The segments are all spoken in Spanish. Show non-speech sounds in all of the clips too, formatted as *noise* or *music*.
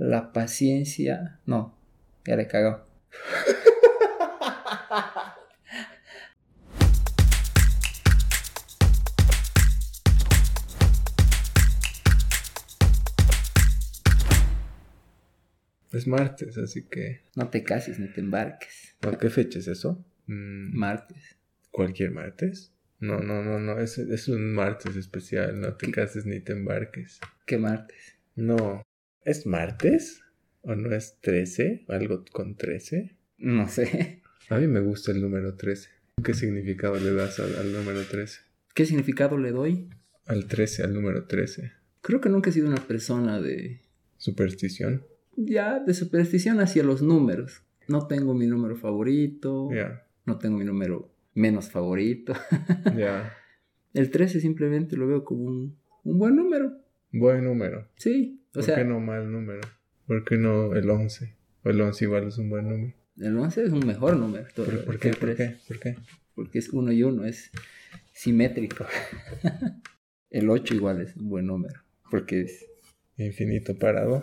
La paciencia. No, ya le cagó. Es martes, así que. No te cases ni te embarques. ¿A qué fecha es eso? Mm, Martes. ¿Cualquier martes? No, no, no, no. Es, es un martes especial. No te ¿Qué? cases ni te embarques. ¿Qué martes? No. ¿Es martes? ¿O no es 13? ¿Algo con 13? No sé. A mí me gusta el número 13. ¿Qué significado le das al, al número 13? ¿Qué significado le doy? Al 13, al número 13. Creo que nunca he sido una persona de. ¿Superstición? Ya, de superstición hacia los números. No tengo mi número favorito. Ya, No tengo mi número menos favorito. *laughs* ya. El 13 simplemente lo veo como un, un buen número. Buen número. Sí. O ¿Por sea, qué no mal número? ¿Por qué no el 11? O el 11 igual es un buen número. el 11 es un mejor número. todo- ¿Por, por qué? ¿Por 13, qué? ¿Por qué? Porque es uno y uno, es simétrico. *laughs* el 8 igual es un buen número. Porque es, Infinito parado.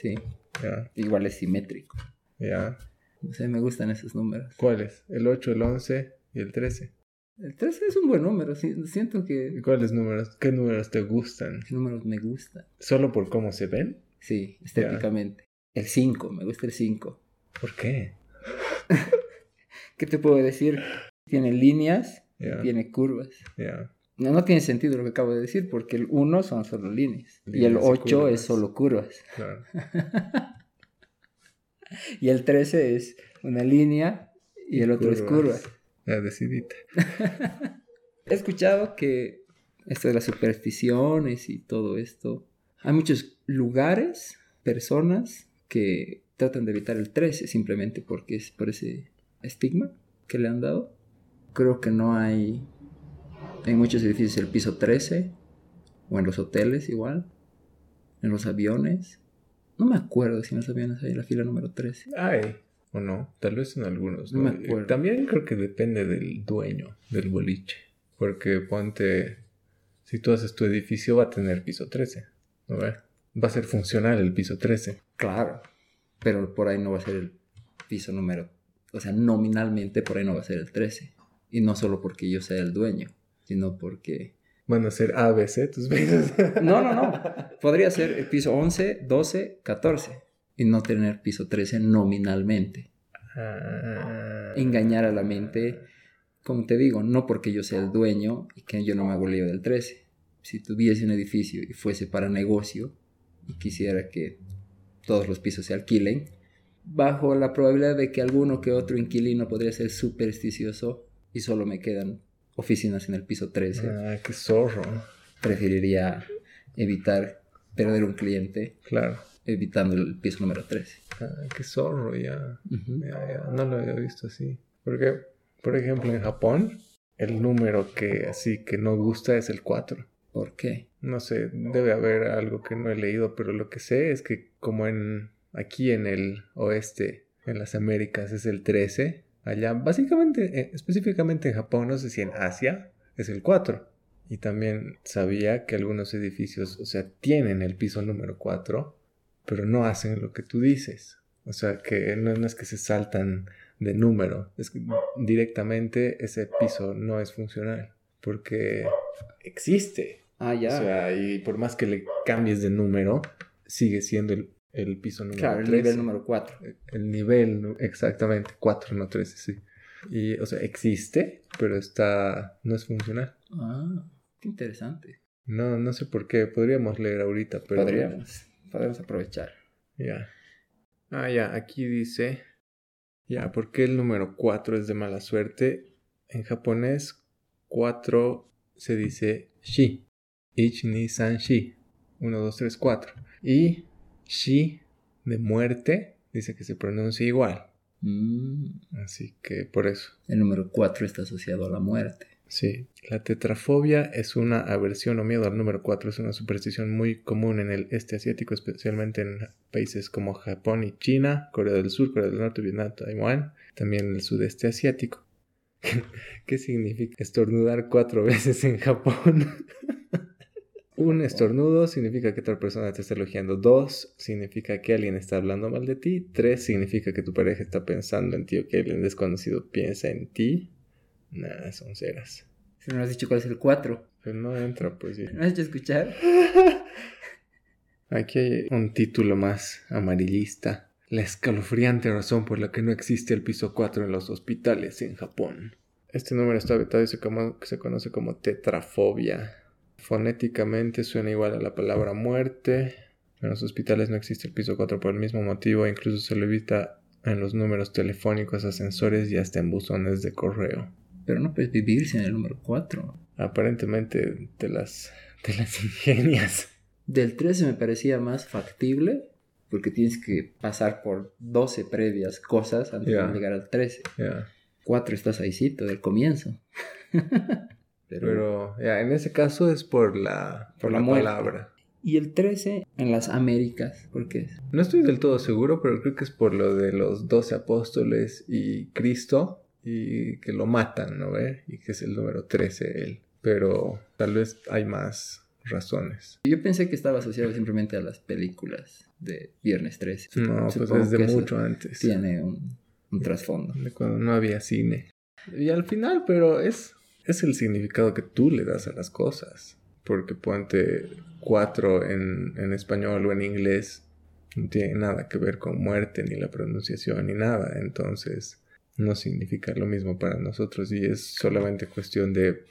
sí, Ya, igual es simétrico. ya. No sé, me gustan esos números. ¿Cuáles? El 8, el 11 y el 13. El 13 es un buen número. si- Siento ¿Y que cuáles números? ¿Qué números te gustan? los números me gustan. ¿Solo por cómo se ven? Sí, estéticamente. El 5, me gusta el 5. ¿Por qué? *laughs* ¿Qué te puedo decir? Tiene líneas, Ya, tiene curvas. ya. No, no tiene sentido lo que acabo de decir, porque el 1 son solo líneas. y el Líneas y 8 curvas. es solo curvas. Claro. *laughs* Y el 13 es una línea y el otro es curvas. Ya decidiste. *laughs* He escuchado que esto de las supersticiones y todo esto, hay muchos lugares, personas que tratan de evitar el 13 simplemente porque es por ese estigma que le han dado. Creo que no hay en muchos edificios el piso 13 o en los hoteles igual, en los aviones. No me acuerdo si en los aviones hay la fila número 13. Ay, o no. Tal vez en algunos. No acuerdo. También creo que depende del dueño del boliche. Porque ponte. Si tú haces tu edificio, va a tener piso 13. ¿No? Va a ser funcional el piso 13. Claro, pero por ahí no va a ser el piso número, o sea, nominalmente por ahí no va a ser el 13. Y no solo porque yo sea el dueño, sino porque... Van a ser ABC tus pisos. No, no, no. *laughs* Podría ser el piso 11, 12, 14. Y no tener piso 13 nominalmente. Ah, Engañar a la mente, como te digo, no porque yo sea el dueño y que yo no me hago lío del 13. Si tuviese un edificio y fuese para negocio y quisiera que todos los pisos se alquilen, bajo la probabilidad de que alguno que otro inquilino podría ser supersticioso y solo me quedan oficinas en el piso 13, ah, qué zorro. preferiría evitar perder un cliente Claro. Evitando el piso número 13. Ah, qué zorro, ya. Ujú. Ya, ya, no lo había visto así. Porque, por ejemplo, en Japón, el número que así que no gusta es el 4. ¿Por qué? No sé, debe haber algo que no he leído, pero lo que sé es que como en aquí en el oeste, en las Américas, es el 13. Allá, básicamente, eh, específicamente en Japón, no sé si en Asia, es el 4. Y también sabía que algunos edificios, o sea, tienen el piso número 4, pero no hacen lo que tú dices. O sea, que no, no es que se saltan de número, es que directamente ese piso no es funcional, porque existe. Ah, ya. O sea, y por más que le cambies de número, sigue siendo el, el piso número claro, el 13. nivel número 4. El nivel, exactamente, 4, no 13, sí. Y, o sea, existe, pero está, no es funcional. Ah, qué interesante. No, no sé por qué, podríamos leer ahorita, pero... Podríamos, podríamos aprovechar. Ya. Ah, ya, aquí dice... Ya, ¿por qué el número 4 es de mala suerte? En japonés, 4 se dice shi. Ich ni san shi. 1, 2, 3, 4. Y shi de muerte dice que se pronuncia igual. Mm, Así que por eso. el número 4 está asociado a la muerte. Sí, la tetrafobia es una aversión o miedo al número 4. Es una superstición muy común en el este asiático, especialmente en países como Japón y China, Corea del Sur, Corea del Norte, Vietnam, Taiwán, también en el sudeste asiático. *laughs* ¿Qué significa estornudar cuatro *laughs* veces en Japón? *laughs* Un estornudo significa que otra persona te está elogiando. Dos significa que alguien está hablando mal de ti. Tres significa que tu pareja está pensando en ti o que alguien desconocido piensa en ti. Nada, son ceras. Si no has dicho cuál es el 4. Pero no entra, pues sí. ¿No has hecho escuchar? *laughs* Aquí hay un título más amarillista. La escalofriante razón por la que no existe el piso 4 en los hospitales en Japón. Este número está vetado y se, como- se conoce como tetrafobia. Fonéticamente suena igual a la palabra muerte. En los hospitales no existe el piso 4 por el mismo motivo, incluso se lo evita en los números telefónicos, ascensores y hasta en buzones de correo. Pero no puedes vivir sin el número 4. Aparentemente te las, te las *laughs* ingenias. Del 13 me parecía más factible porque tienes que pasar por 12 previas cosas antes Ya. de llegar al 13. Ya. 4 estás ahícito del comienzo. *laughs* Pero, Pero ya, en ese caso es por la, por Por la, la palabra. Y el 13 en las Américas, ¿por qué? No estoy del todo seguro, pero creo que es por lo de los doce apóstoles y Cristo y que lo matan, ¿no ve? Y que es el número 13 él. Pero tal vez hay más razones. Yo pensé que estaba asociado simplemente a las películas de Viernes 13. No, pues desde mucho antes. Tiene un, un trasfondo. De cuando no había cine. Y al final, pero es, es el significado que tú le das a las cosas. Porque ponte cuatro en, en español o en inglés no tiene nada que ver con muerte, ni la pronunciación, ni nada. Entonces no significa lo mismo para nosotros y es solamente cuestión de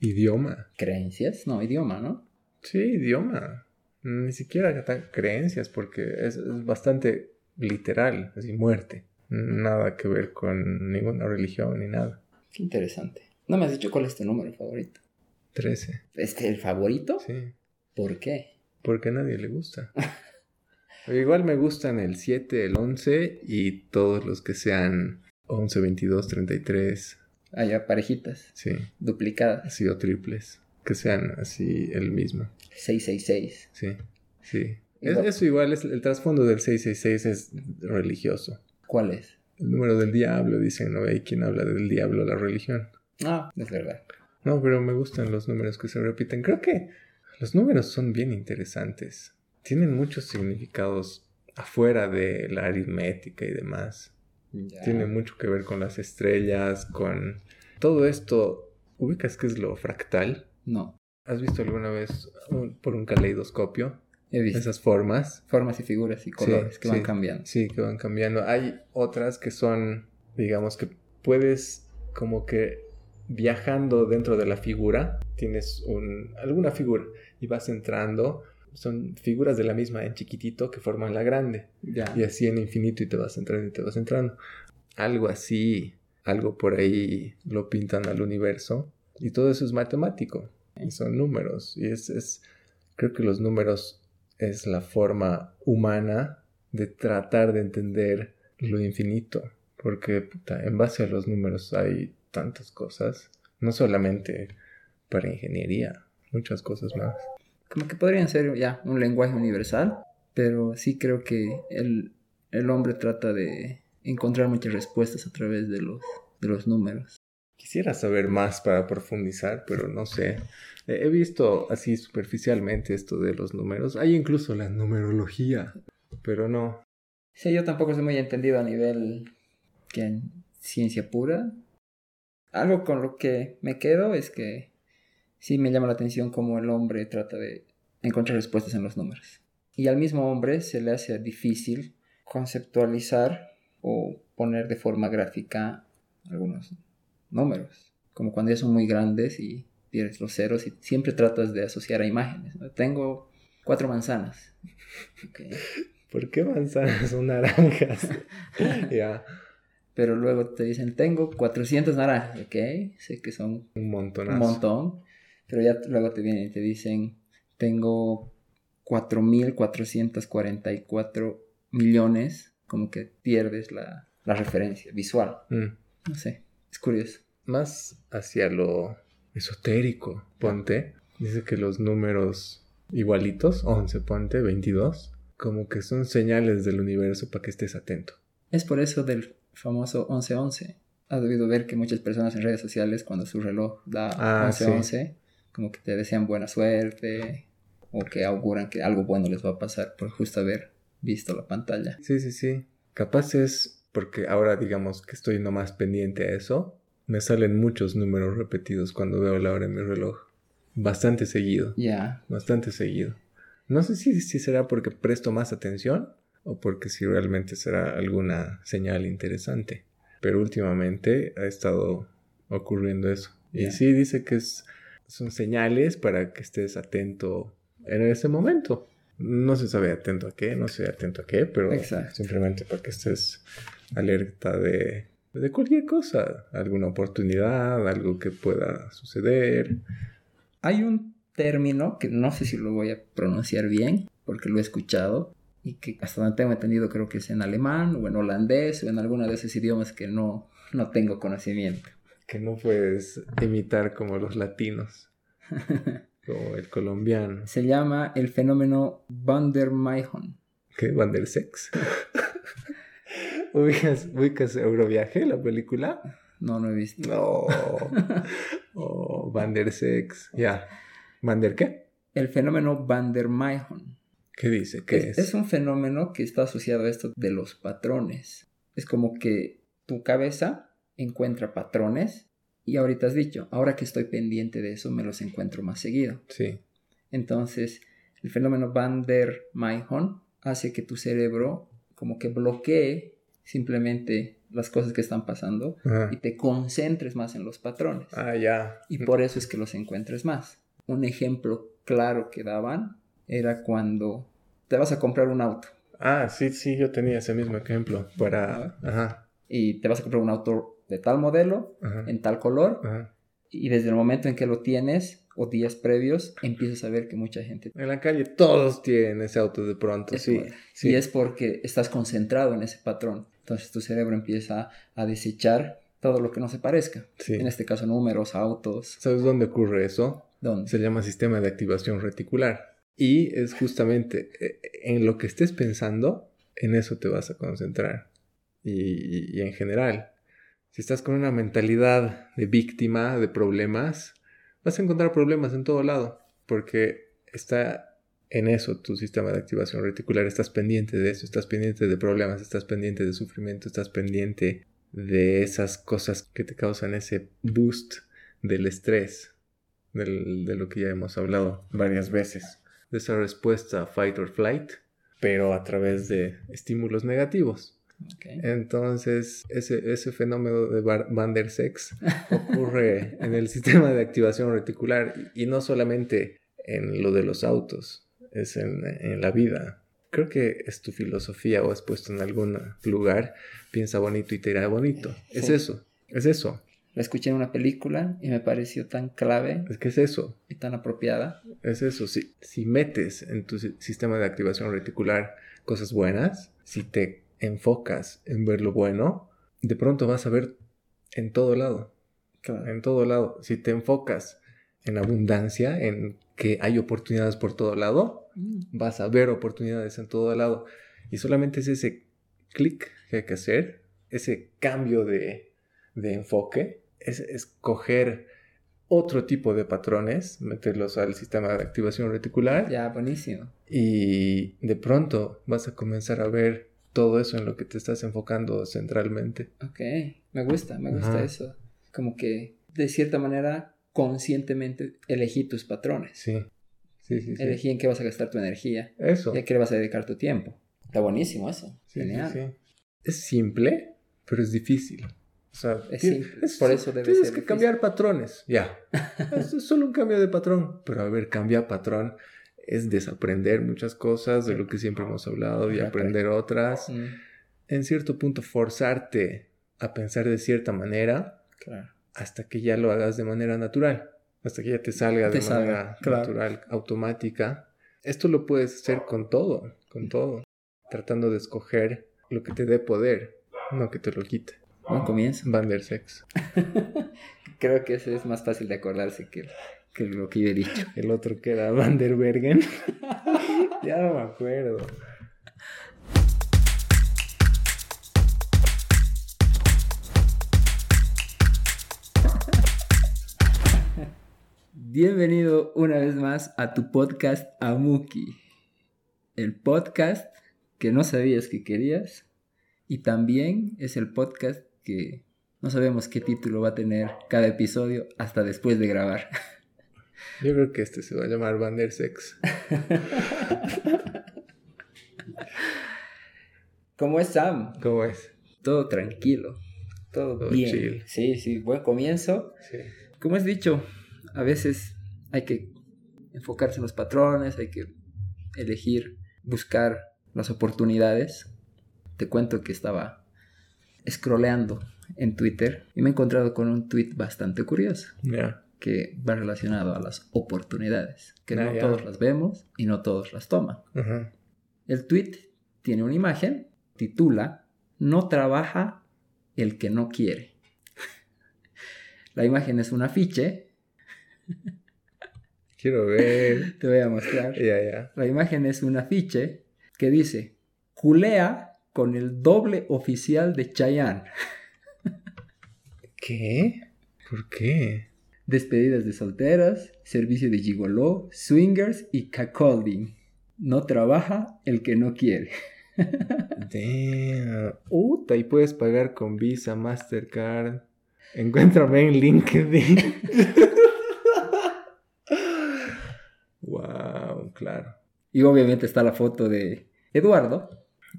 idioma. ¿Creencias? No, idioma, ¿no? Sí, idioma. Ni siquiera tan creencias porque es, es bastante literal, así muerte. Nada que ver con ninguna religión ni nada. Qué interesante. No me has dicho cuál es tu número favorito. 13. ¿Este el favorito? Sí. ¿Por qué? Porque a nadie le gusta. *laughs* Igual me gustan el 7, el 11 y todos los que sean 11, 22, 33. Ah, ya, parejitas. Sí. Duplicadas. Así o triples. Que sean así el mismo. 666. Sí. Sí. Es- eso igual es el trasfondo del 666 es religioso. ¿Cuál es? El número del diablo, dicen, ¿no? Hay quien habla del diablo, la religión. Ah, es verdad. No, pero me gustan los números que se repiten. Creo que los números son bien interesantes. Tienen muchos significados afuera de la aritmética y demás. Tiene mucho que ver con las estrellas, con todo esto. ¿Ubicas qué es lo fractal? No, ¿Has visto alguna vez un- por un caleidoscopio he visto. esas formas? Formas y figuras y colores que van sí. cambiando. Sí, que van cambiando. Hay otras que son, digamos que puedes como que viajando dentro de la figura, tienes un, alguna figura y vas entrando. Son figuras de la misma en chiquitito que forman la grande. Ya. Y así en infinito y te vas entrando y te vas entrando. Algo así, algo por ahí lo pintan al universo. Y todo eso es matemático. Y son números. Y es, es creo que los números es la forma humana de tratar de entender lo infinito. Porque puta, en base a los números hay tantas cosas. No solamente para ingeniería, muchas cosas más. Como que podrían ser ya un lenguaje universal, pero sí creo que el, el hombre trata de encontrar muchas respuestas a través de los, de los números. Quisiera saber más para profundizar, pero no sé. He visto así superficialmente esto de los números. Hay incluso la numerología, pero no. Sí, yo tampoco soy muy entendido a nivel que en ciencia pura. Algo con lo que me quedo es que sí me llama la atención cómo el hombre trata de encontrar respuestas en los números. Y al mismo hombre se le hace difícil conceptualizar o poner de forma gráfica algunos números. Como cuando ya son muy grandes y tienes los ceros y siempre tratas de asociar a imágenes. ¿no? Tengo cuatro manzanas. *laughs* ¿Por qué manzanas son naranjas? *laughs* ya, Pero luego te dicen, tengo 400 naranjas, ¿ok? Sé que son un un montonazo. montón. Pero ya luego te vienen y te dicen, tengo 4.444 millones. Como que pierdes la, la referencia visual. Mm. No sé, es curioso. Más hacia lo esotérico, ponte. Dice que los números igualitos, 11, ponte, 22, como que son señales del universo para que estés atento. Es por eso del famoso 1111. Has debido ver que muchas personas en redes sociales, cuando su reloj da Ah, 1111, como que te desean buena suerte o que auguran que algo bueno les va a pasar por justo haber visto la pantalla. Sí, sí, sí. Capaz es porque ahora digamos que estoy nomás pendiente a eso, me salen muchos números repetidos cuando veo la hora en mi reloj. Bastante seguido. Ya. Bastante seguido. No sé si, si será porque presto más atención o porque si realmente será alguna señal interesante. Pero últimamente ha estado ocurriendo eso. Y sí dice que es, son señales para que estés atento en ese momento. No se sabe atento a qué, no sé atento a qué, pero simplemente para que estés alerta de, de cualquier cosa, alguna oportunidad, algo que pueda suceder. Hay un término que no sé si lo voy a pronunciar bien, porque lo he escuchado, y que hasta donde tengo entendido creo que es en alemán o en holandés o en alguno de esos idiomas que no, no tengo conocimiento. Que no puedes imitar como los latinos, *laughs* como el colombiano. Se llama el fenómeno Van der Meyhon. ¿Qué? ¿Van der Sex? *laughs* *laughs* ¿Ubicas, ¿Ubicas Euroviaje, la película? No, no he visto. No. oh, Van der Sex. Ya. ¿Van der qué? El fenómeno Van der Meyhon. ¿Qué dice? ¿Qué es, es? un fenómeno que está asociado a esto de los patrones. Es como que tu cabeza encuentra patrones y ahorita has dicho, ahora que estoy pendiente de eso, me los encuentro más seguido. Sí. Entonces, el fenómeno Van der Meyhon hace que tu cerebro como que bloquee simplemente las cosas que están pasando y te concentres más en los patrones. Ah, ya. Y por eso es que los encuentres más. Un ejemplo claro que daban era cuando te vas a comprar un auto. Ah, sí, sí, yo tenía ese mismo ejemplo para... Ajá. Y te vas a comprar un auto de tal modelo, en tal color, y desde el momento en que lo tienes, o días previos, empiezas a ver que mucha gente... En la calle todos tienen ese auto de pronto, sí, sí. Y es porque estás concentrado en ese patrón. Entonces tu cerebro empieza a desechar todo lo que no se parezca. En este caso, números, autos. ¿Sabes dónde ocurre eso? ¿Dónde? Se llama sistema de activación reticular. Y es justamente eh, en lo que estés pensando, en eso te vas a concentrar. Y, y en general, si estás con una mentalidad de víctima de problemas, vas a encontrar problemas en todo lado, porque está en eso tu sistema de activación reticular, estás pendiente de eso, estás pendiente de problemas, estás pendiente de sufrimiento, estás pendiente de esas cosas que te causan ese boost del estrés, de lo que ya hemos hablado varias veces, de esa respuesta fight or flight, pero a través de estímulos negativos. Entonces, ese, ese, fenómeno de Van der Sex ocurre *laughs* en el sistema de activación reticular y no solamente en lo de los autos, es en, en la vida. Creo que es tu filosofía o has puesto en algún lugar, piensa bonito y te irá bonito. Es eso, es eso. La escuché en una película y me pareció tan clave. Es que es eso. Y tan apropiada. Es eso. Si, si metes en tu sistema de activación reticular cosas buenas, si te enfocas en ver lo bueno, de pronto vas a ver en todo lado. En todo lado. Si te enfocas en abundancia, en que hay oportunidades por todo lado, mm. vas a ver oportunidades en todo lado. Y solamente es ese clic que hay que hacer, ese cambio de, de enfoque, es escoger otro tipo de patrones, meterlos al sistema de activación reticular. Ya, buenísimo. Y de pronto vas a comenzar a ver todo eso en lo que te estás enfocando centralmente. Ok, me gusta, me gusta eso. Como que de cierta manera conscientemente elegí tus patrones. Sí. Sí, sí, Elegí en qué vas a gastar tu energía. Eso. Y a qué le vas a dedicar tu tiempo. Está buenísimo eso. Genial. Sí, es simple, pero es difícil. O sea, es simple. por eso debe tienes que cambiar patrones. Ya. *laughs* es solo un cambio de patrón. Pero a ver, cambia patrón es desaprender muchas cosas de lo que siempre hemos hablado y aprender otras. Mm. En cierto punto, forzarte a pensar de cierta manera hasta que ya lo hagas de manera natural, hasta que ya te salga de manera natural, automática. Esto lo puedes hacer con todo, con todo, tratando de escoger lo que te dé poder, no que te lo quite. Buen comienzo. Van der Sex. *laughs* Creo que ese es más fácil de acordarse que que lo que yo he dicho. *laughs* El otro que era Van der Bergen. *laughs* ya no me acuerdo. Bienvenido una vez más a tu podcast Amuki, el podcast que no sabías que querías y también es el podcast que no sabemos qué título va a tener cada episodio hasta después de grabar. *laughs* Yo creo que este se va a llamar Bandersex. *laughs* ¿Cómo es Sam? ¿Cómo es? Todo tranquilo, todo, Todo bien. chill. Sí, sí, buen comienzo. Sí. Como has dicho, a veces hay que enfocarse en los patrones, hay que elegir, buscar las oportunidades. Te cuento que estaba scrolleando en Twitter y me he encontrado con un tweet bastante curioso Ya. Que va relacionado a las oportunidades, que Ah, no todos las vemos y no todos las toman. El tweet tiene una imagen, titula No trabaja el que no quiere. *laughs* La imagen es un afiche, *laughs* Quiero ver. *laughs* te voy a mostrar. La imagen es un afiche que dice Culea con el doble oficial de Chayanne. ¿Qué? ¿Por qué? Despedidas de solteras, servicio de gigoló, swingers y cacolding. No trabaja el que no quiere. *laughs* Damn. Uta, y puedes pagar con Visa, Mastercard. Encuéntrame en LinkedIn. *laughs* wow, claro. Y obviamente está la foto de Eduardo,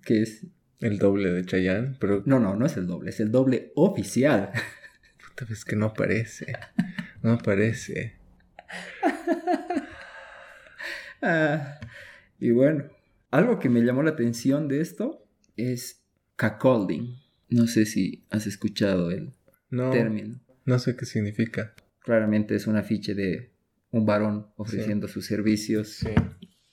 que es... El doble de Chayanne, pero No, no, no es el doble, es el doble oficial. puta vez que no aparece. No aparece. *laughs* Ah, y bueno, algo que me llamó la atención de esto es cacolding. No sé si has escuchado el No, término. no sé qué significa. Claramente es un afiche de un varón ofreciendo sus servicios. Sí.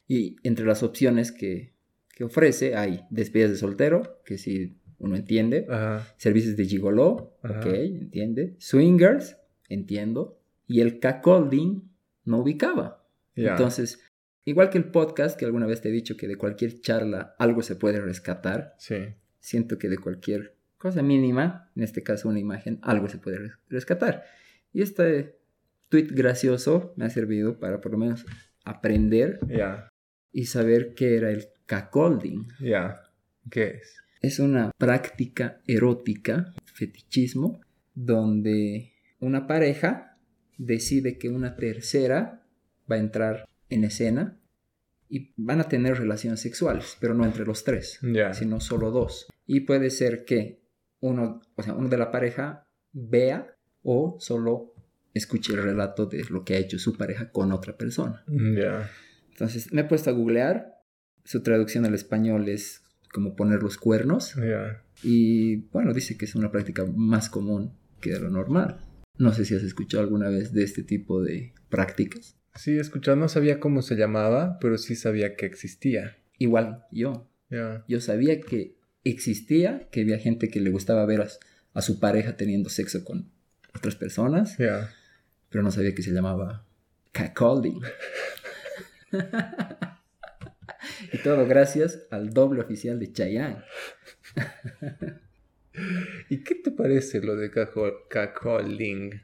Y entre las opciones que, que ofrece hay despedidas de soltero, que si uno entiende. Ajá. Servicios de gigoló, Ajá. ok, entiende. Swingers, entiendo. Y el cacolding no ubicaba. Ya. Entonces, igual que el podcast, que alguna vez te he dicho que de cualquier charla algo se puede rescatar, Sí. siento que de cualquier cosa mínima, en este caso una imagen, algo se puede res- rescatar. Y este tweet gracioso me ha servido para por lo menos aprender Ya. y saber qué era el cacolding. Ya. ¿Qué es? Es una práctica erótica, fetichismo, donde una pareja decide que una tercera va a entrar en escena y van a tener relaciones sexuales, pero no entre los tres, Ya. sino solo dos. Y puede ser que uno, o sea, uno de la pareja vea o solo escuche el relato de lo que ha hecho su pareja con otra persona. Ya. Entonces me he puesto a googlear, su traducción al español es como poner los cuernos. Ya. Y bueno, dice que es una práctica más común que de lo normal. No sé si has escuchado alguna vez de este tipo de prácticas. Sí, escuchado, no sabía cómo se llamaba, pero sí sabía que existía. Igual yo. Yo sabía que existía, que había gente que le gustaba ver a, a su pareja teniendo sexo con otras personas, Ya. pero no sabía que se llamaba cacolding. *laughs* y todo gracias al doble oficial de Chayanne. *laughs* *laughs* ¿Y qué te parece lo de cacoling?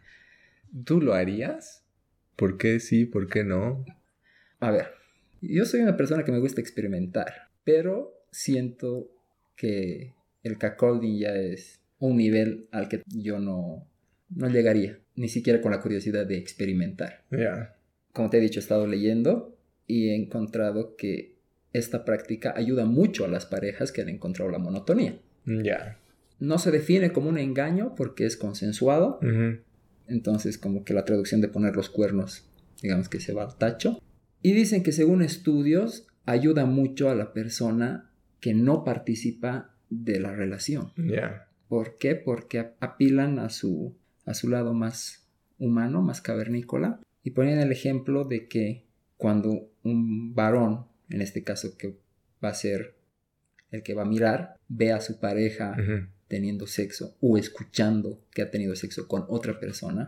¿Tú lo harías? ¿Por qué sí? ¿Por qué no? A ver, yo soy una persona que me gusta experimentar, pero siento que el cacolding ya es un nivel al que yo no, no llegaría, ni siquiera con la curiosidad de experimentar. Ya. Como te he dicho, he estado leyendo y he encontrado que esta práctica ayuda mucho a las parejas que han encontrado la monotonía. Ya. No se define como un engaño porque es consensuado, entonces como que la traducción de poner los cuernos, digamos que se va al tacho. Y dicen que según estudios ayuda mucho a la persona que no participa de la relación. ¿Por qué? Porque ap- apilan a su, a su lado más humano, más cavernícola. Y ponen el ejemplo de que cuando un varón, en este caso que va a ser el que va a mirar, ve a su pareja. Teniendo sexo o escuchando que ha tenido sexo con otra persona,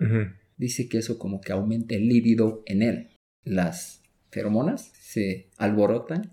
dice que eso como que aumenta el líbido en él. Las feromonas se alborotan.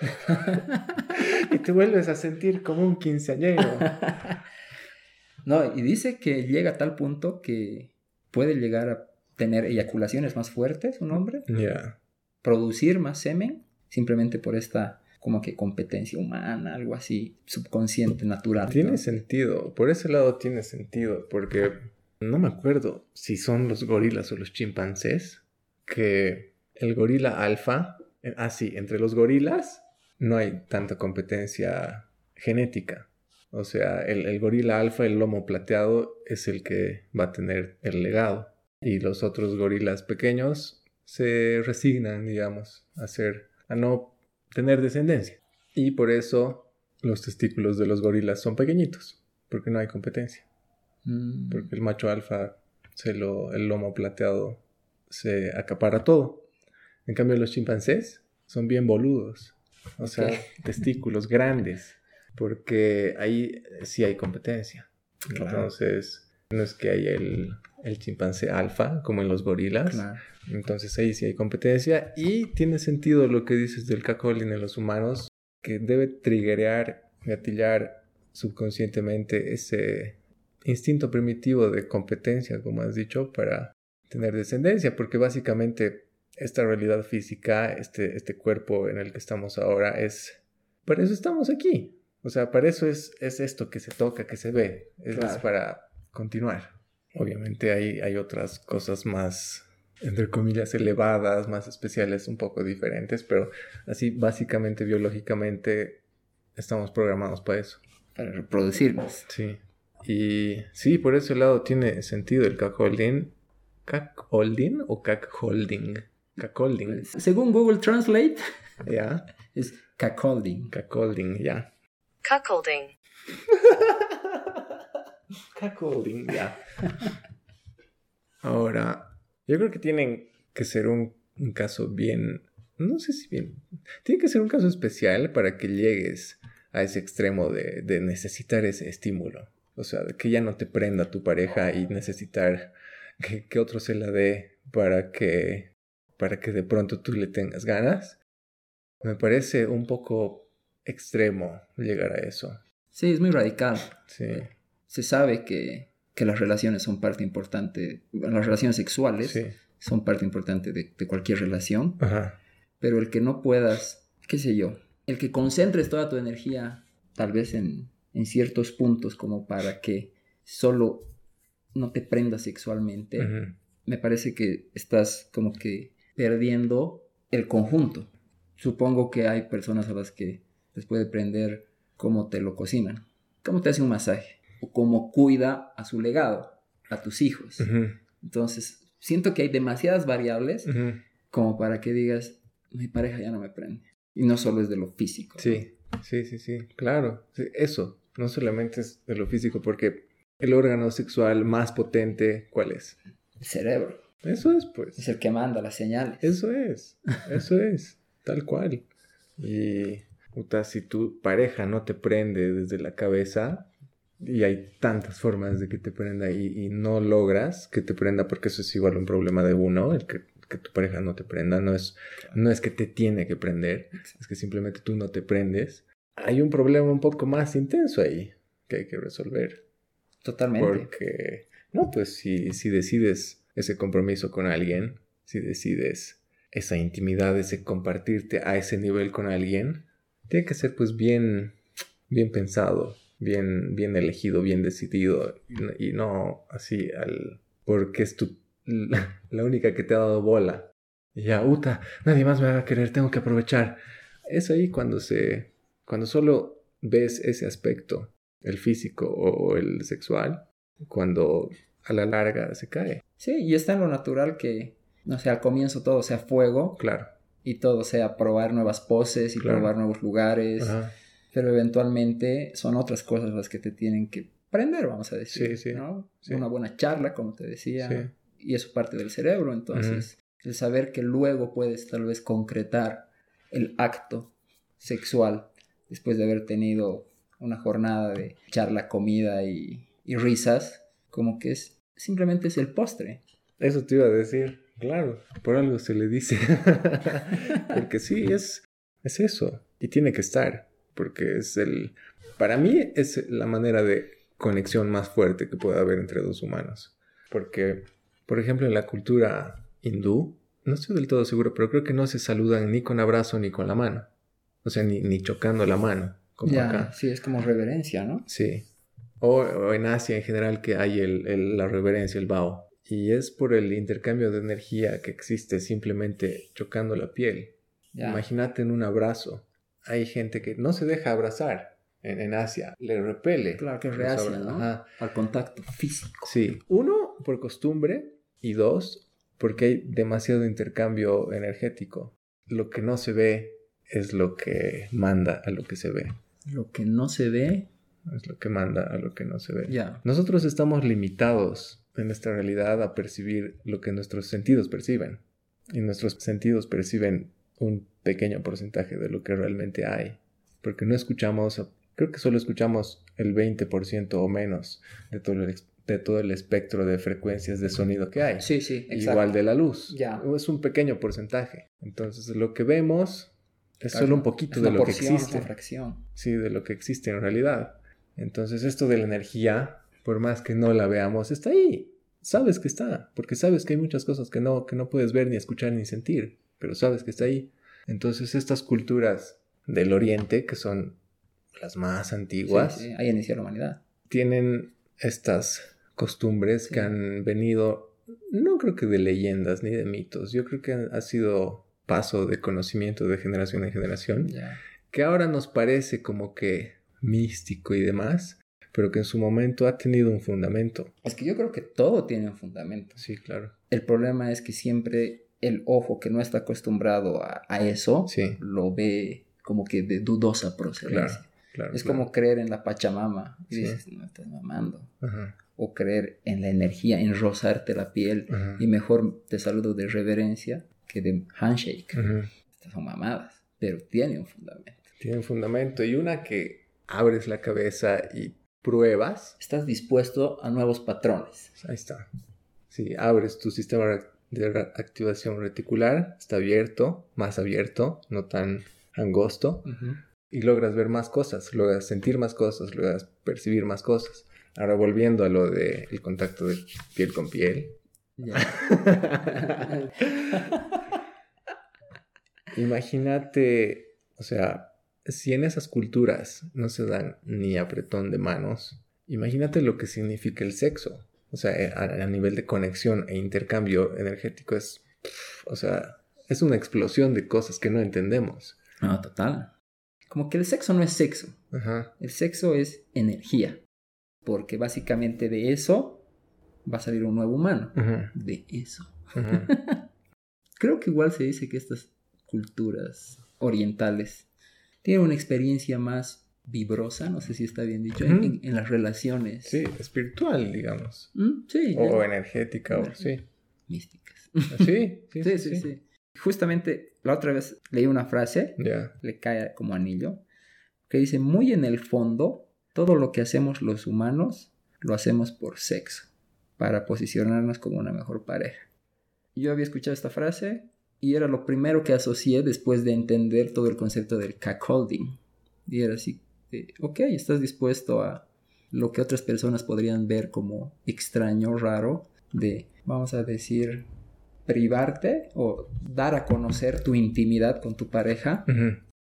*laughs* Y te vuelves a sentir como un quinceañero. *laughs* no, y dice que llega a tal punto que puede llegar a tener eyaculaciones más fuertes, un hombre, Ya. producir más semen, simplemente por esta como que competencia humana, algo así subconsciente, natural. Tiene ¿no? sentido, por ese lado tiene sentido, porque no me acuerdo si son los gorilas o los chimpancés, que el gorila alfa, eh, ah sí, entre los gorilas no hay tanta competencia genética. O sea, el, el gorila alfa, el lomo plateado, es el que va a tener el legado. Y los otros gorilas pequeños se resignan, digamos, a ser, a no tener descendencia. Y por eso los testículos de los gorilas son pequeñitos, porque no hay competencia. Mm, Porque el macho alfa, se lo, el lomo plateado, se acapara todo. En cambio, los chimpancés son bien boludos. O sea, *laughs* testículos grandes. Porque ahí sí hay competencia. Claro. Entonces, no es que haya el, el chimpancé alfa, como en los gorilas. claro. Entonces ahí sí hay competencia y tiene sentido lo que dices del cacolin en los humanos, que debe triggerear, gatillar subconscientemente ese instinto primitivo de competencia, como has dicho, para tener descendencia, porque básicamente esta realidad física, este, este cuerpo en el que estamos ahora, es... Para eso estamos aquí. O sea, para eso es, es esto que se toca, que se ve. Es Claro. para continuar. Obviamente hay, hay otras cosas más entre comillas, elevadas, más especiales, un poco diferentes, pero así básicamente, biológicamente, estamos programados para eso. Para reproducirnos. Sí. Y sí, por ese lado tiene sentido el cacolding. ¿Cacolding o cacolding? Cacolding. Según Google Translate, *laughs* Ya. es cacolding. Cacolding, ya. Cuckolding. *laughs* Cacolding, ya. Ahora, yo creo que tienen que ser un, un caso bien. No sé si bien. Tiene que ser un caso especial para que llegues a ese extremo de, de necesitar ese estímulo. O sea, de que ya no te prenda tu pareja y necesitar que, que otro se la dé para que, para que de pronto tú le tengas ganas. Me parece un poco extremo llegar a eso. Sí, es muy radical. Sí. Se sabe que, que las relaciones son parte importante, las relaciones sexuales Sí. son parte importante de, de cualquier relación, Ajá. pero el que no puedas, qué sé yo, el que concentres toda tu energía tal vez en, en ciertos puntos como para que solo no te prendas sexualmente, me parece que estás como que perdiendo el conjunto. Supongo que hay personas a las que les puede prender cómo te lo cocinan, cómo te hace un masaje, o cómo cuida a su legado, a tus hijos. Entonces, siento que hay demasiadas variables como para que digas, mi pareja ya no me prende. Y no solo es de lo físico. ¿no? Sí, sí, sí, sí, claro. Sí, eso, no solamente es de lo físico, porque el órgano sexual más potente, ¿cuál es? El cerebro Eso es, pues. es el que manda las señales. Eso es, eso *laughs* es, tal cual. Y, puta, si tu pareja no te prende desde la cabeza, y hay tantas formas de que te prenda y, y no logras que te prenda, porque eso es igual un problema de uno, el que, que tu pareja no te prenda, no es, no es que te tiene que prender, es que simplemente tú no te prendes. Hay un problema un poco más intenso ahí que hay que resolver. Totalmente. Porque, no, pues si, si decides ese compromiso con alguien, si decides esa intimidad, ese compartirte a ese nivel con alguien, tiene que ser pues bien, bien pensado, bien, bien elegido, bien decidido y no, así al... porque es tu, *laughs* la única que te ha dado bola. Y ya, uta, nadie más me va a querer, tengo que aprovechar. Es ahí cuando se, cuando solo ves ese aspecto, el físico o el sexual, cuando a la larga se cae. Sí, y está en lo natural que, no sé, al comienzo todo sea fuego Claro. y todo sea probar nuevas poses y Claro. probar nuevos lugares, Ajá. Pero eventualmente son otras cosas las que te tienen que prender, vamos a decir, Sí, sí, ¿no? sí. Una buena charla, como te decía, Sí. y eso parte del cerebro, entonces el saber que luego puedes tal vez concretar el acto sexual después de haber tenido una jornada de charla, comida y, y risas, como que es simplemente es el postre. Eso te iba a decir. Claro, por algo se le dice. *laughs* porque sí, *laughs* es, es eso. Y tiene que estar. Porque es el... Para mí es la manera de conexión más fuerte que puede haber entre dos humanos. Porque Por ejemplo, en la cultura hindú, no estoy del todo seguro, pero creo que no se saludan ni con abrazo ni con la mano. O sea, ni, ni chocando la mano, como Ya, acá. sí, es como reverencia, ¿no? Sí. O, o en Asia en general que hay el, el- la reverencia, el bao. Y es por el intercambio de energía que existe simplemente chocando la piel. Imagínate en un abrazo. Hay gente que no se deja abrazar en, en Asia, le repele. Claro que es reacia, ¿no? Ajá. Al contacto físico. Sí. Uno, por costumbre. Y dos, porque hay demasiado intercambio energético. Lo que no se ve es lo que manda a lo que se ve. Lo que no se ve, Es lo que manda a lo que no se ve. ya. Nosotros estamos limitados en nuestra realidad a percibir lo que nuestros sentidos perciben. Y nuestros sentidos perciben un pequeño porcentaje de lo que realmente hay. Porque no escuchamos, creo que solo escuchamos el 20% o menos de todo, el, de todo el espectro de frecuencias de sonido que hay. Sí, sí, exacto. Igual de la luz. Ya. Es un pequeño porcentaje. Entonces lo que vemos es Claro, solo un poquito de lo que es existe. una fracción. Sí, de lo que existe en realidad. Entonces esto de la energía, por más que no la veamos, está ahí. Sabes que está, porque sabes que hay muchas cosas que no, que no puedes ver, ni escuchar, ni sentir, pero sabes que está ahí. Entonces estas culturas del oriente, que son las más antiguas, Sí, sí, ahí inició la humanidad. tienen estas costumbres Sí. que han venido, no creo que de leyendas ni de mitos, yo creo que ha sido paso de conocimiento de generación en generación Ya. que ahora nos parece como que místico y demás, pero que en su momento ha tenido un fundamento. Es que yo creo que todo tiene un fundamento. Sí, claro. El problema es que siempre el ojo que no está acortumbrado a, a eso Sí. lo ve como que de dudosa procedencia. Claro, claro. es claro. como creer en la Pachamama y Sí. dices, no estás mamando. Ajá, O creer en la energía, en rozarte la piel ajá, y mejor te saludo de reverencia que de handshake. ajá. Estas son mamadas, pero tiene un fundamento. Tiene un fundamento y una que abres la cabeza y pruebas, Estás dispuesto a nuevos patrones. ahí está. Sí, abres tu sistema de activación reticular, está abierto, más abierto, no tan angosto, y logras ver más cosas, logras sentir más cosas, logras percibir más cosas. Ahora volviendo a lo del contacto de piel con piel. *laughs* Imagínate, o sea, si en esas culturas no se dan ni apretón de manos, imagínate lo que significa el sexo. O sea, eh, a, a nivel de conexión e intercambio energético es, o sea, es una explosión de cosas que no entendemos. No, total. Como que el sexo no es sexo. Ajá. El sexo es energía. Porque básicamente de eso va a salir un nuevo humano. Ajá. De eso. Ajá. *laughs* Creo que igual se dice que estas culturas orientales tienen una experiencia más vibrosa, no sé si está bien dicho, en, Ujú. en- en las relaciones. Sí, espiritual, digamos. Mm, sí, O energética, o sí. místicas. *laughs* Sí, sí, Sí, sí, sí. Justamente la otra vez leí una frase, Ya. le cae como anillo, que dice, muy en el fondo, todo lo que hacemos los humanos lo hacemos por sexo, para posicionarnos como una mejor pareja. Yo había escuchado esta frase y era lo primero que asocié después de entender todo el concepto del cuckolding. Y era así, de, ok, estás dispuesto a lo que otras personas podrían ver como extraño, raro, de, vamos a decir, privarte o dar a conocer tu intimidad con tu pareja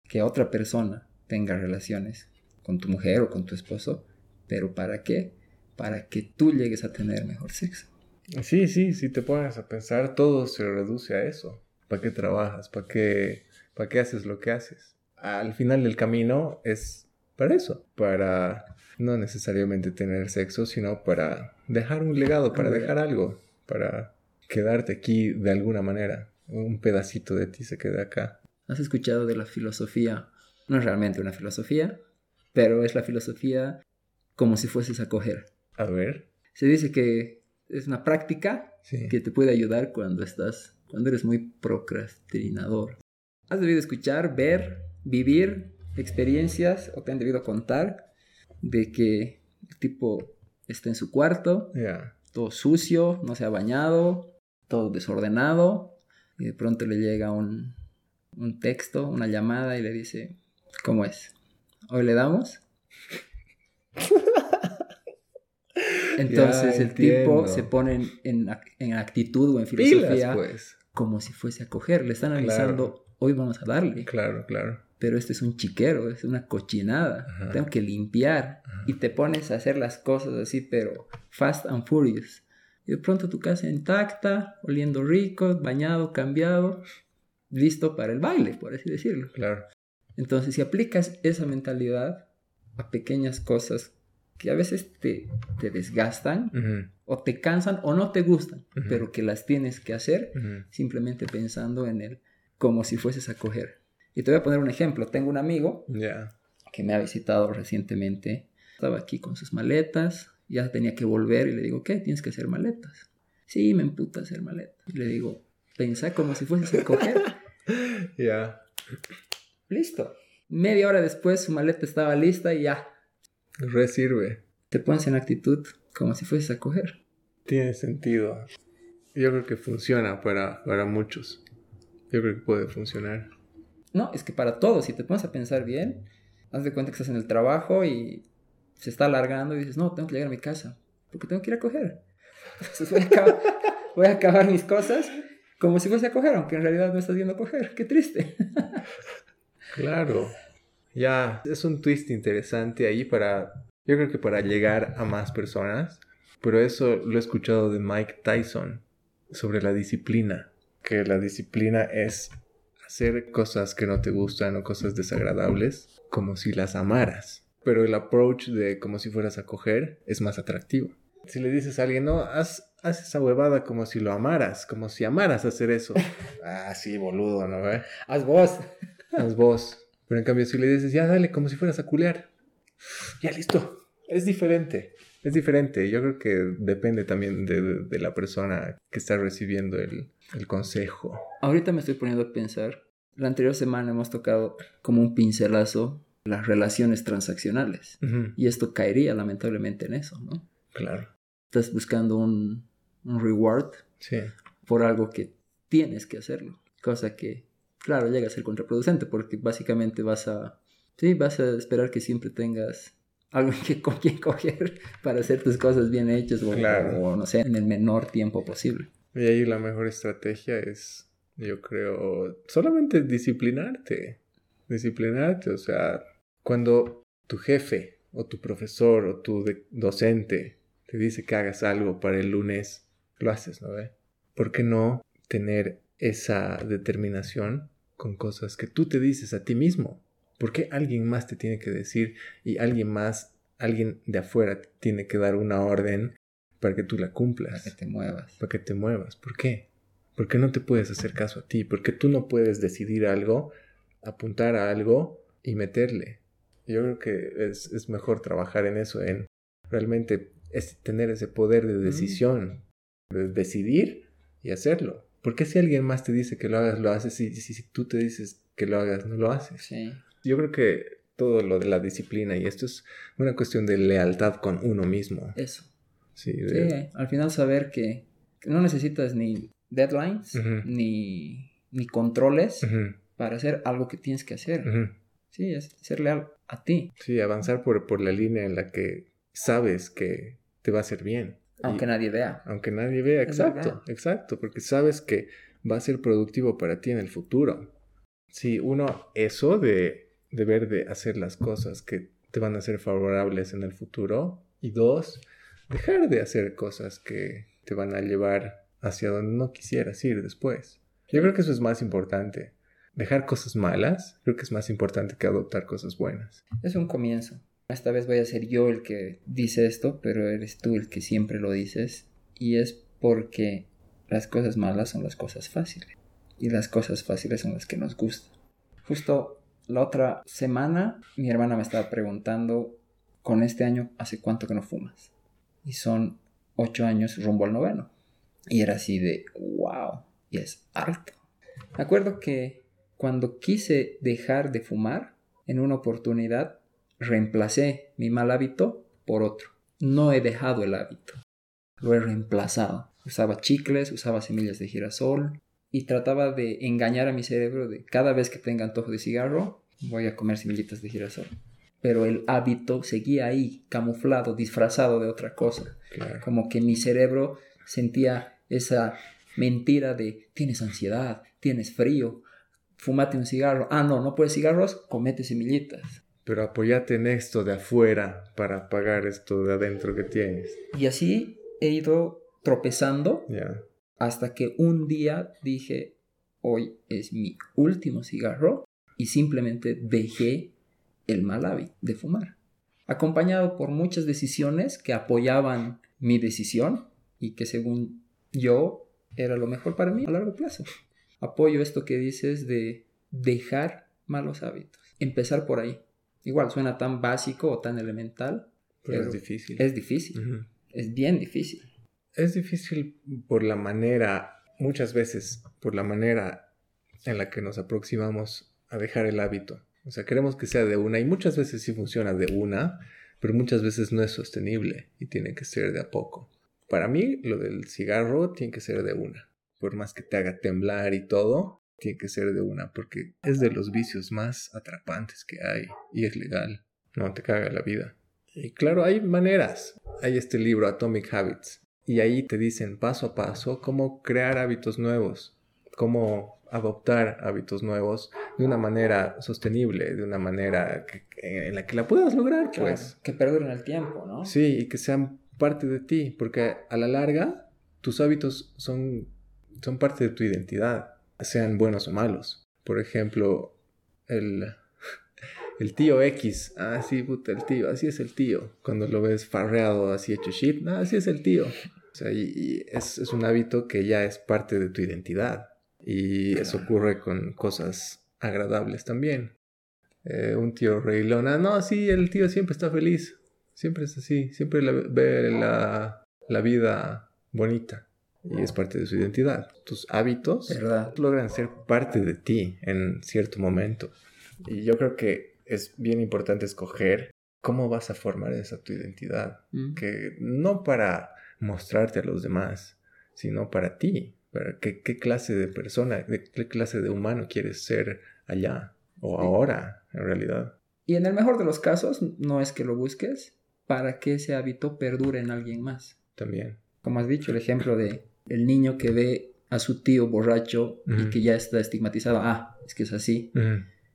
que otra persona tenga relaciones con tu mujer o con tu esposo, pero ¿para qué? Para que tú llegues a tener mejor sexo. Sí, sí, si te pones a pensar, todo se reduce a eso. ¿Para qué trabajas? ¿Para qué, ¿Para qué haces lo que haces? Al final del camino es para eso, para no necesariamente tener sexo, sino para dejar un legado, para dejar algo, para quedarte aquí de alguna manera. Un pedacito de ti se queda acá. ¿Has escuchado de la filosofía? No es realmente una filosofía, pero es la filosofía como si fueses a coger. A ver. Se dice que es una práctica Sí. que te puede ayudar cuando estás, cuando eres muy procrastinador. Has debido escuchar, ver, vivir experiencias o te han debido contar de que el tipo está en su cuarto, todo sucio, no se ha bañado, todo desordenado, y de pronto le llega un, un texto, una llamada y le dice, ¿cómo es? ¿Hoy le damos? *laughs* Entonces el tipo se pone en, en, actitud o en filosofía pues. como si fuese a coger. Le están avisando, hoy vamos a darle. Claro, claro. Pero este es un chiquero, es una cochinada. Tengo que limpiar. Y te pones a hacer las cosas así, pero fast and furious. Y de pronto tu casa intacta, oliendo rico, bañado, cambiado, listo para el baile, por así decirlo. Claro. Entonces, si aplicas esa mentalidad a pequeñas cosas que a veces te, te desgastan o te cansan o no te gustan, pero que las tienes que hacer simplemente pensando en él como si fueses a coger. Y te voy a poner un ejemplo. Tengo un amigo que me ha visitado recientemente. Estaba aquí con sus maletas, ya tenía que volver y le digo, ¿qué? Tienes que hacer maletas. Sí, me emputa hacer maletas. Y le digo, pensa como si fueses a coger. *laughs* Ya. Listo. Media hora después su maleta estaba lista y ya. Resirve. Te pones en actitud como si fueses a coger. Tiene sentido. Yo creo que funciona para, para muchos. Yo creo que puede funcionar. No, es que para todos, si te pones a pensar bien, haz de cuenta que estás en el trabajo y se está alargando y dices, no, tengo que llegar a mi casa, porque tengo que ir a coger. *laughs* Entonces voy a acabar, *laughs* voy a acabar mis cosas como si fuese a coger, aunque en realidad no estás yendo a coger. Qué triste. *laughs* Claro. Ya, es un twist interesante ahí para, yo creo que para llegar a más personas, pero eso lo he escuchado de Mike Tyson sobre la disciplina, que la disciplina es hacer cosas que no te gustan o cosas desagradables como si las amaras, pero el approach de como si fueras a coger es más atractivo. Si le dices a alguien, no, haz, haz esa huevada como si lo amaras, como si amaras hacer eso. *laughs* ah, sí, boludo, ¿no? Haz vos. Haz vos. Pero en cambio, si le dices, ya dale, como si fueras a culear. Ya listo. Es diferente. Es diferente. Yo creo que depende también de, la persona que está recibiendo el, consejo. Ahorita me estoy poniendo a pensar. La anterior semana hemos tocado como un pincelazo las relaciones transaccionales. Y esto caería lamentablemente en eso, ¿no? Claro. Estás buscando un, un reward sí. por algo que tienes que hacerlo. Cosa que claro, llega a ser contraproducente porque básicamente vas a, sí, vas a esperar que siempre tengas algo *laughs* que, con quien coger para hacer tus cosas bien hechas o, o, no sé, en el menor tiempo posible. Y ahí la mejor estrategia es, yo creo, solamente disciplinarte. Disciplinarte, o sea, cuando tu jefe o tu profesor o tu docente te dice que hagas algo para el lunes, lo haces, ¿no ve? ¿Por qué no tener esa determinación con cosas que tú te dices a ti mismo. ¿Por qué alguien más te tiene que decir y alguien más, alguien de afuera tiene que dar una orden para que tú la cumplas? Para que te muevas. Para que te muevas. ¿Por qué? ¿Por qué no te puedes hacer caso a ti? Porque tú no puedes decidir algo, apuntar a algo y meterle. Yo creo que es, mejor trabajar en eso, en realmente es tener ese poder de decisión, de decidir y hacerlo. ¿Por qué si alguien más te dice que lo hagas, lo haces? Y si, tú te dices que lo hagas, no lo haces. Sí. Yo creo que todo lo de la disciplina y esto es una cuestión de lealtad con uno mismo. Eso. Sí, al final saber que, no necesitas ni deadlines ni, ni, controles para hacer algo que tienes que hacer. Sí, es ser leal a ti. Sí, avanzar por, por la línea en la que sabes que te va a hacer bien. Aunque nadie vea. Aunque nadie vea, exacto, exacto, porque sabes que va a ser productivo para ti en el futuro. Sí, uno, eso de, de ver de hacer las cosas que te van a ser favorables en el futuro. Y dos, dejar de hacer cosas que te van a llevar hacia donde no quisieras ir después. Yo creo que eso es más importante. Dejar cosas malas, creo que es más importante que adoptar cosas buenas. Es un comienzo. Esta vez voy a ser yo el que dice esto, pero eres tú el que siempre lo dices. Y es porque las cosas malas son las cosas fáciles. Y las cosas fáciles son las que nos gustan. Justo la otra semana mi hermana me estaba preguntando, con este año, ¿hace cuánto que no fumas? Y son ocho años rumbo al noveno. Y era así de, wow, y es alto. Me acuerdo que cuando quise dejar de fumar, en una oportunidad reemplacé mi mal hábito por otro. No he dejado el hábito, lo he reemplazado. Usaba chicles, usaba semillas de girasol y trataba de engañar a mi cerebro de cada vez que tenga antojo de cigarro, voy a comer semillitas de girasol. pero el hábito seguía ahí, camuflado, disfrazado de otra cosa. Claro. Como que mi cerebro sentía esa mentira de tienes ansiedad, tienes frío, fumate un cigarro. Ah, no, no puedes cigarros, comete semillitas. Pero apóyate en esto de afuera para pagar esto de adentro que tienes. Y así he ido tropezando Ya. Hasta que un día dije, hoy es mi último cigarro y simplemente dejé el mal hábito de fumar. Acompañado por muchas decisiones que apoyaban mi decisión y que según yo era lo mejor para mí a largo plazo. Apoyo esto que dices de dejar malos hábitos. Empezar por ahí. Igual suena tan básico o tan elemental, Pero pero es difícil. es difícil. Es bien difícil. Es difícil por la manera, muchas veces, por la manera en la que nos aproximamos a dejar el hábito. O sea, queremos que sea de una y muchas veces sí funciona de una, pero muchas veces no es sostenible y tiene que ser de a poco. Para mí, lo del cigarro tiene que ser de una. Por más que te haga temblar y todo, tiene que ser de una, porque es de los vicios más atrapantes que hay y es legal. No te caga la vida. Y claro, hay maneras. Hay este libro, Atomic Habits, y ahí te dicen paso a paso cómo crear hábitos nuevos, cómo adoptar hábitos nuevos de una manera sostenible, de una manera que- que- en la que la puedas lograr, pues. Que perduren el tiempo, ¿no? Sí, y que sean parte de ti, porque a la larga tus hábitos son, son parte de tu identidad, sean buenos o malos. Por ejemplo, el, el tío X, ah, sí, puta, el tío, así es el tío. Cuando lo ves farreado, así hecho shit, ah, así es el tío. O sea, y, y es, es un hábito que ya es parte de tu identidad. Y eso ocurre con cosas agradables también. Eh, un tío reilón, ah, no, sí, el tío siempre está feliz. Siempre es así, siempre la- ve la, la vida bonita y es parte de su identidad. Tus hábitos ¿Verdad? logran ser parte de ti en cierto momento. Y yo creo que es bien importante escoger cómo vas a formar esa tu identidad. Mm. Que no para mostrarte a los demás, sino para ti. Para qué, qué clase de persona, de qué clase de humano quieres ser allá o Sí. ahora, en realidad. Y en el mejor de los casos, no es que lo busques para que ese hábito perdure en alguien más. También. Como has dicho, el ejemplo de el niño que ve a su tío borracho y que ya está estigmatizado, ah, es que es así,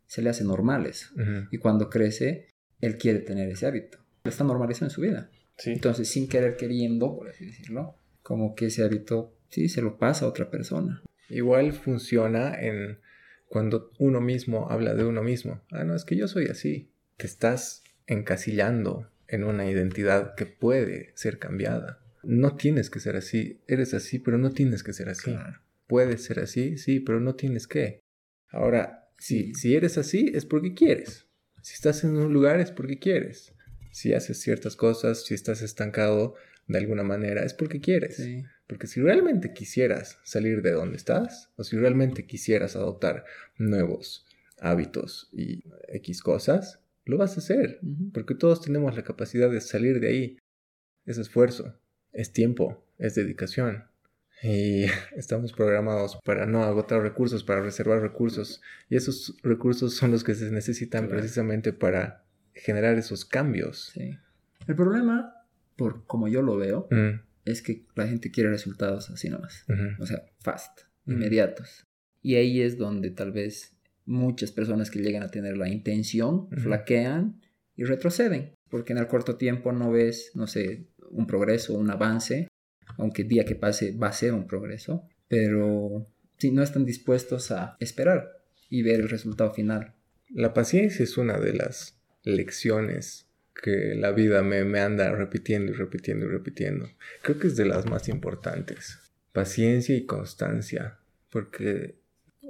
se le hace normal eso. ujú. Y cuando crece, él quiere tener ese hábito. Lo está normalizando en su vida. Sí. Entonces, sin querer queriendo, por así decirlo, como que ese hábito, sí, se lo pasa a otra persona. Igual funciona en cuando uno mismo habla de uno mismo. Ah, no, es que yo soy así. Te estás encasillando en una identidad que puede ser cambiada. No tienes que ser así. Eres así, pero no tienes que ser así. Claro. Puedes ser así, sí, pero no tienes que. Ahora, si, si eres así, es porque quieres. Si estás en un lugar, es porque quieres. Si haces ciertas cosas, si estás estancado de alguna manera, es porque quieres. Sí. Porque si realmente quisieras salir de donde estás, o si realmente quisieras adoptar nuevos hábitos y X cosas, lo vas a hacer. Porque todos tenemos la capacidad de salir de ahí. Es esfuerzo, es tiempo, es dedicación. Y *laughs* estamos programados para no agotar recursos, para reservar recursos. Y esos recursos son los que se necesitan Claro. precisamente para generar esos cambios. Sí. El problema, por como yo lo veo, Mm, es que la gente quiere resultados así nomás. O sea, fast, inmediatos. Y ahí es donde tal vez muchas personas que llegan a tener la intención flaquean y retroceden. Porque en el corto tiempo no ves, no sé, un progreso, un avance. Aunque día que pase va a ser un progreso. Pero si no están dispuestos a esperar y ver el resultado final. La paciencia es una de las lecciones que la vida me, me anda repitiendo y repitiendo y repitiendo. Creo que es de las más importantes. Paciencia y constancia. Porque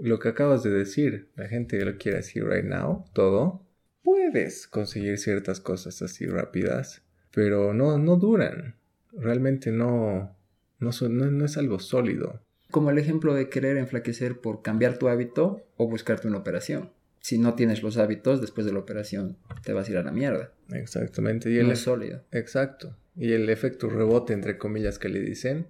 lo que acabas de decir, la gente lo quiere decir right now, todo. Puedes conseguir ciertas cosas así rápidas, pero no, no duran. Realmente no, no, son- no, no es algo sólido. Como el ejemplo de querer enflaquecer por cambiar tu hábito o buscarte una operación. Si no tienes los hábitos, después de la operación te vas a ir a la mierda. Exactamente. Y el, No es sólido. Exacto. Y el efecto rebote, entre comillas, que le dicen,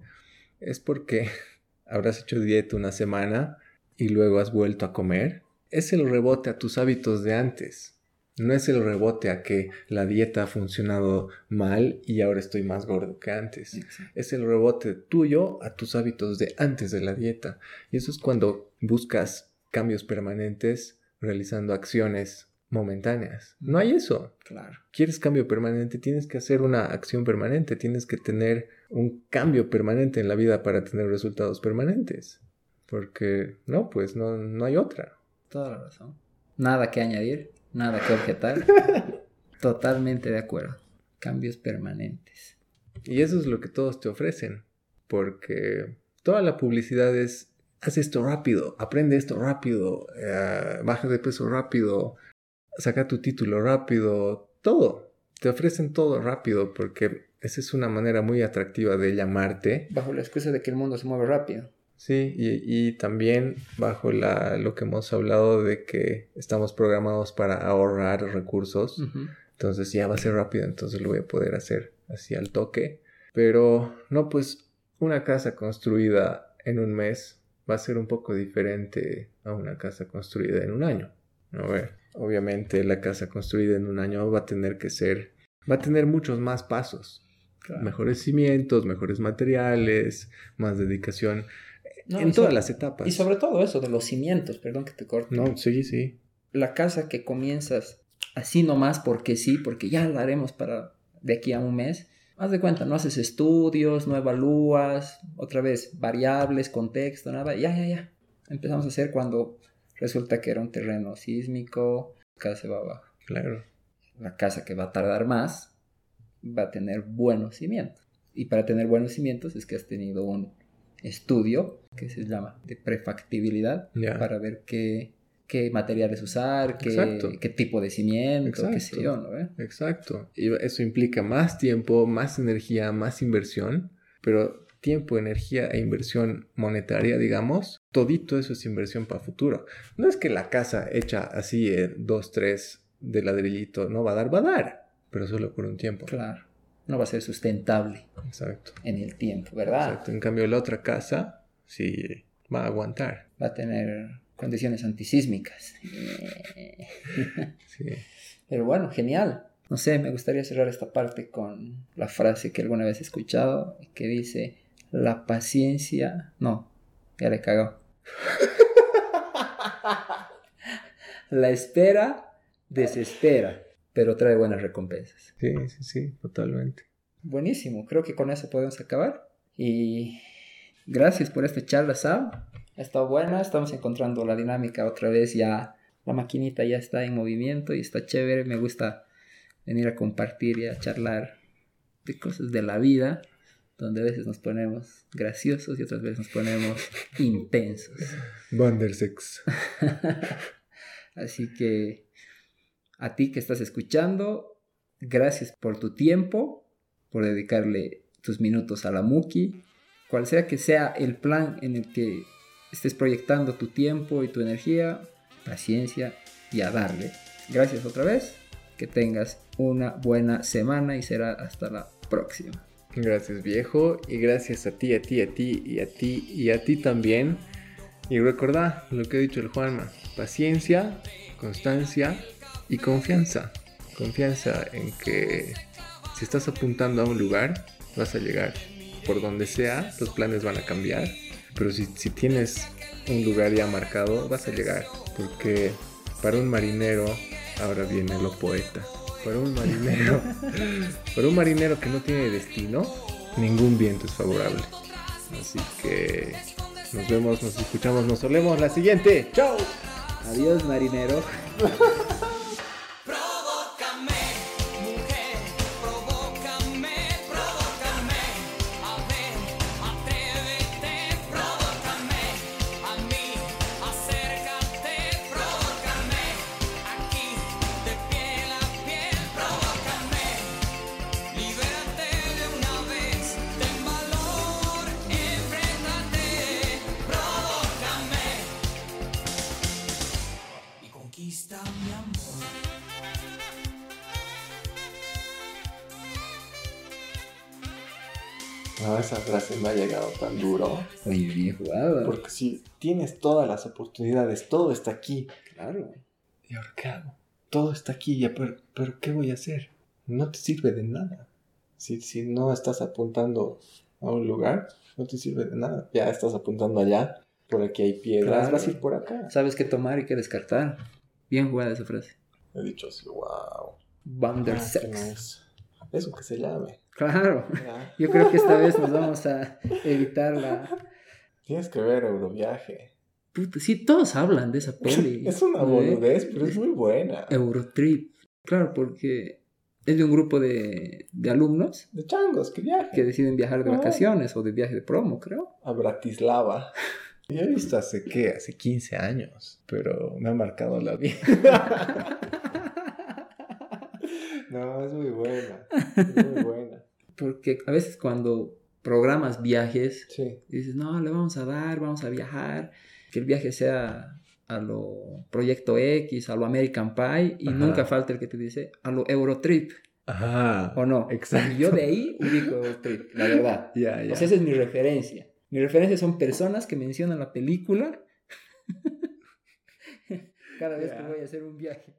es porque *laughs* habrás hecho dieta una semana y luego has vuelto a comer. Es el rebote a tus hábitos de antes. No es el rebote a que la dieta ha funcionado mal y ahora estoy más gordo que antes. Exacto. Es el rebote tuyo a tus hábitos de antes de la dieta. Y eso es cuando buscas cambios permanentes realizando acciones momentáneas. No hay eso. Claro. ¿Quieres cambio permanente? Tienes que hacer una acción permanente. Tienes que tener un cambio permanente en la vida para tener resultados permanentes. Porque no, pues no, no hay otra. Toda la razón. Nada que añadir, nada que objetar. *laughs* Totalmente de acuerdo. Cambios permanentes. Y eso es lo que todos te ofrecen. Porque toda la publicidad es, haz esto rápido, aprende esto rápido, eh, baja de peso rápido, saca tu título rápido, todo. Te ofrecen todo rápido porque esa es una manera muy atractiva de llamarte. Bajo la excusa de que el mundo se mueve rápido. Sí, y, y también bajo la, lo que hemos hablado de que estamos programados para ahorrar recursos. Entonces ya va a ser rápido, entonces lo voy a poder hacer así al toque. Pero no, pues una casa construida en un mes va a ser un poco diferente a una casa construida en un año. A ver, obviamente la casa construida en un año va a tener que ser, va a tener muchos más pasos. Claro. Mejores cimientos, mejores materiales, más dedicación No, en todas sobre- las etapas. Y sobre todo eso de los cimientos, perdón que te corte. No, sí, sí. La casa que comienzas así nomás porque sí, porque ya la haremos para de aquí a un mes. Haz de cuenta, no haces estudios, no evalúas, otra vez variables, contexto, nada. Ya, ya, ya. Empezamos a hacer cuando resulta que era un terreno sísmico, casa se va abajo. Claro. La casa que va a tardar más va a tener buenos cimientos. Y para tener buenos cimientos es que has tenido un estudio que se llama de prefactibilidad Ya. para ver qué, qué materiales usar, qué, qué tipo de cimiento, qué sé Exacto. yo, ¿no? ve? Exacto. Y eso implica más tiempo, más energía, más inversión, pero tiempo, energía e inversión monetaria, digamos, todito eso es inversión para futuro. No es que la casa hecha así, en dos, tres de ladrillito, no va a dar, va a dar, pero solo por un tiempo. Claro. No va a ser sustentable Exacto. en el tiempo, ¿verdad? Exacto. En cambio, la otra casa sí va a aguantar. Va a tener condiciones antisísmicas. Sí. Pero bueno, genial. No sé, me gustaría cerrar esta parte con la frase que alguna vez he escuchado que dice, la paciencia... No, ya le cagó. *laughs* la espera desespera, pero trae buenas recompensas. Sí, sí, sí, totalmente. Buenísimo, creo que con eso podemos acabar. Y gracias por esta charla, Sam. Ha estado buena, estamos encontrando la dinámica otra vez ya. La maquinita ya está en movimiento y está chévere. Me gusta venir a compartir y a charlar de cosas de la vida, donde a veces nos ponemos graciosos y otras veces nos ponemos intensos. Wandersex. *laughs* Así que a ti que estás escuchando, gracias por tu tiempo, por dedicarle tus minutos a la Muki. Cual sea que sea el plan en el que estés proyectando tu tiempo y tu energía, paciencia y a darle. Gracias otra vez. Que tengas una buena semana y será hasta la próxima. Gracias viejo y gracias a ti, a ti, a ti y a ti y a ti también. Y recordá lo que ha dicho el Juanma, paciencia, constancia y confianza. Confianza en que si estás apuntando a un lugar, vas a llegar. Por donde sea, los planes van a cambiar. Pero si, si tienes un lugar ya marcado, vas a llegar. Porque para un marinero, ahora viene lo poeta. Para un marinero, *laughs* para un marinero que no tiene destino, ningún viento es favorable. Así que nos vemos, nos escuchamos, nos solemos la siguiente. ¡Chao! Adiós, marinero. *laughs* No, esa frase me ha llegado tan duro. Oye, bien jugado. Porque si tienes todas las oportunidades, todo está aquí. Claro. ¿Y ahora qué hago? todo está aquí, ya, pero, pero ¿qué voy a hacer? No te sirve de nada. Si, si no estás apuntando a un lugar, no te sirve de nada. Ya estás apuntando allá, por aquí hay piedras, Claro. vas a ir por acá. Sabes qué tomar y qué descartar. Bien jugada esa frase. He dicho así, wow. Van Eso que se llame. Claro. Ya. Yo creo que esta vez nos vamos a evitar la... Tienes que ver Euroviaje. Puta, sí, todos hablan de esa peli. *laughs* Es una ¿eh? boludez, pero es muy buena. Eurotrip. Claro, porque es de un grupo de, de alumnos De changos, que viaje. que deciden viajar de Ah. vacaciones o de viaje de promo, creo. a Bratislava. *laughs* Yo he visto hace qué, hace 15 años, pero me ha marcado la vida. *laughs* *laughs* no, es muy buena. Es muy *laughs* buena. Porque a veces cuando programas viajes, Sí. dices, no, le vamos a dar, vamos a viajar, que el viaje sea a lo Proyecto X, a lo American Pie, y Ajá. nunca falta el que te dice a lo Eurotrip, Ajá. ¿o no? Exacto. Y yo de ahí ubico Eurotrip, la verdad. *laughs* Ya, ya. O sea, esa es mi referencia. Mi referencia son personas que mencionan la película cada vez que voy a hacer un viaje.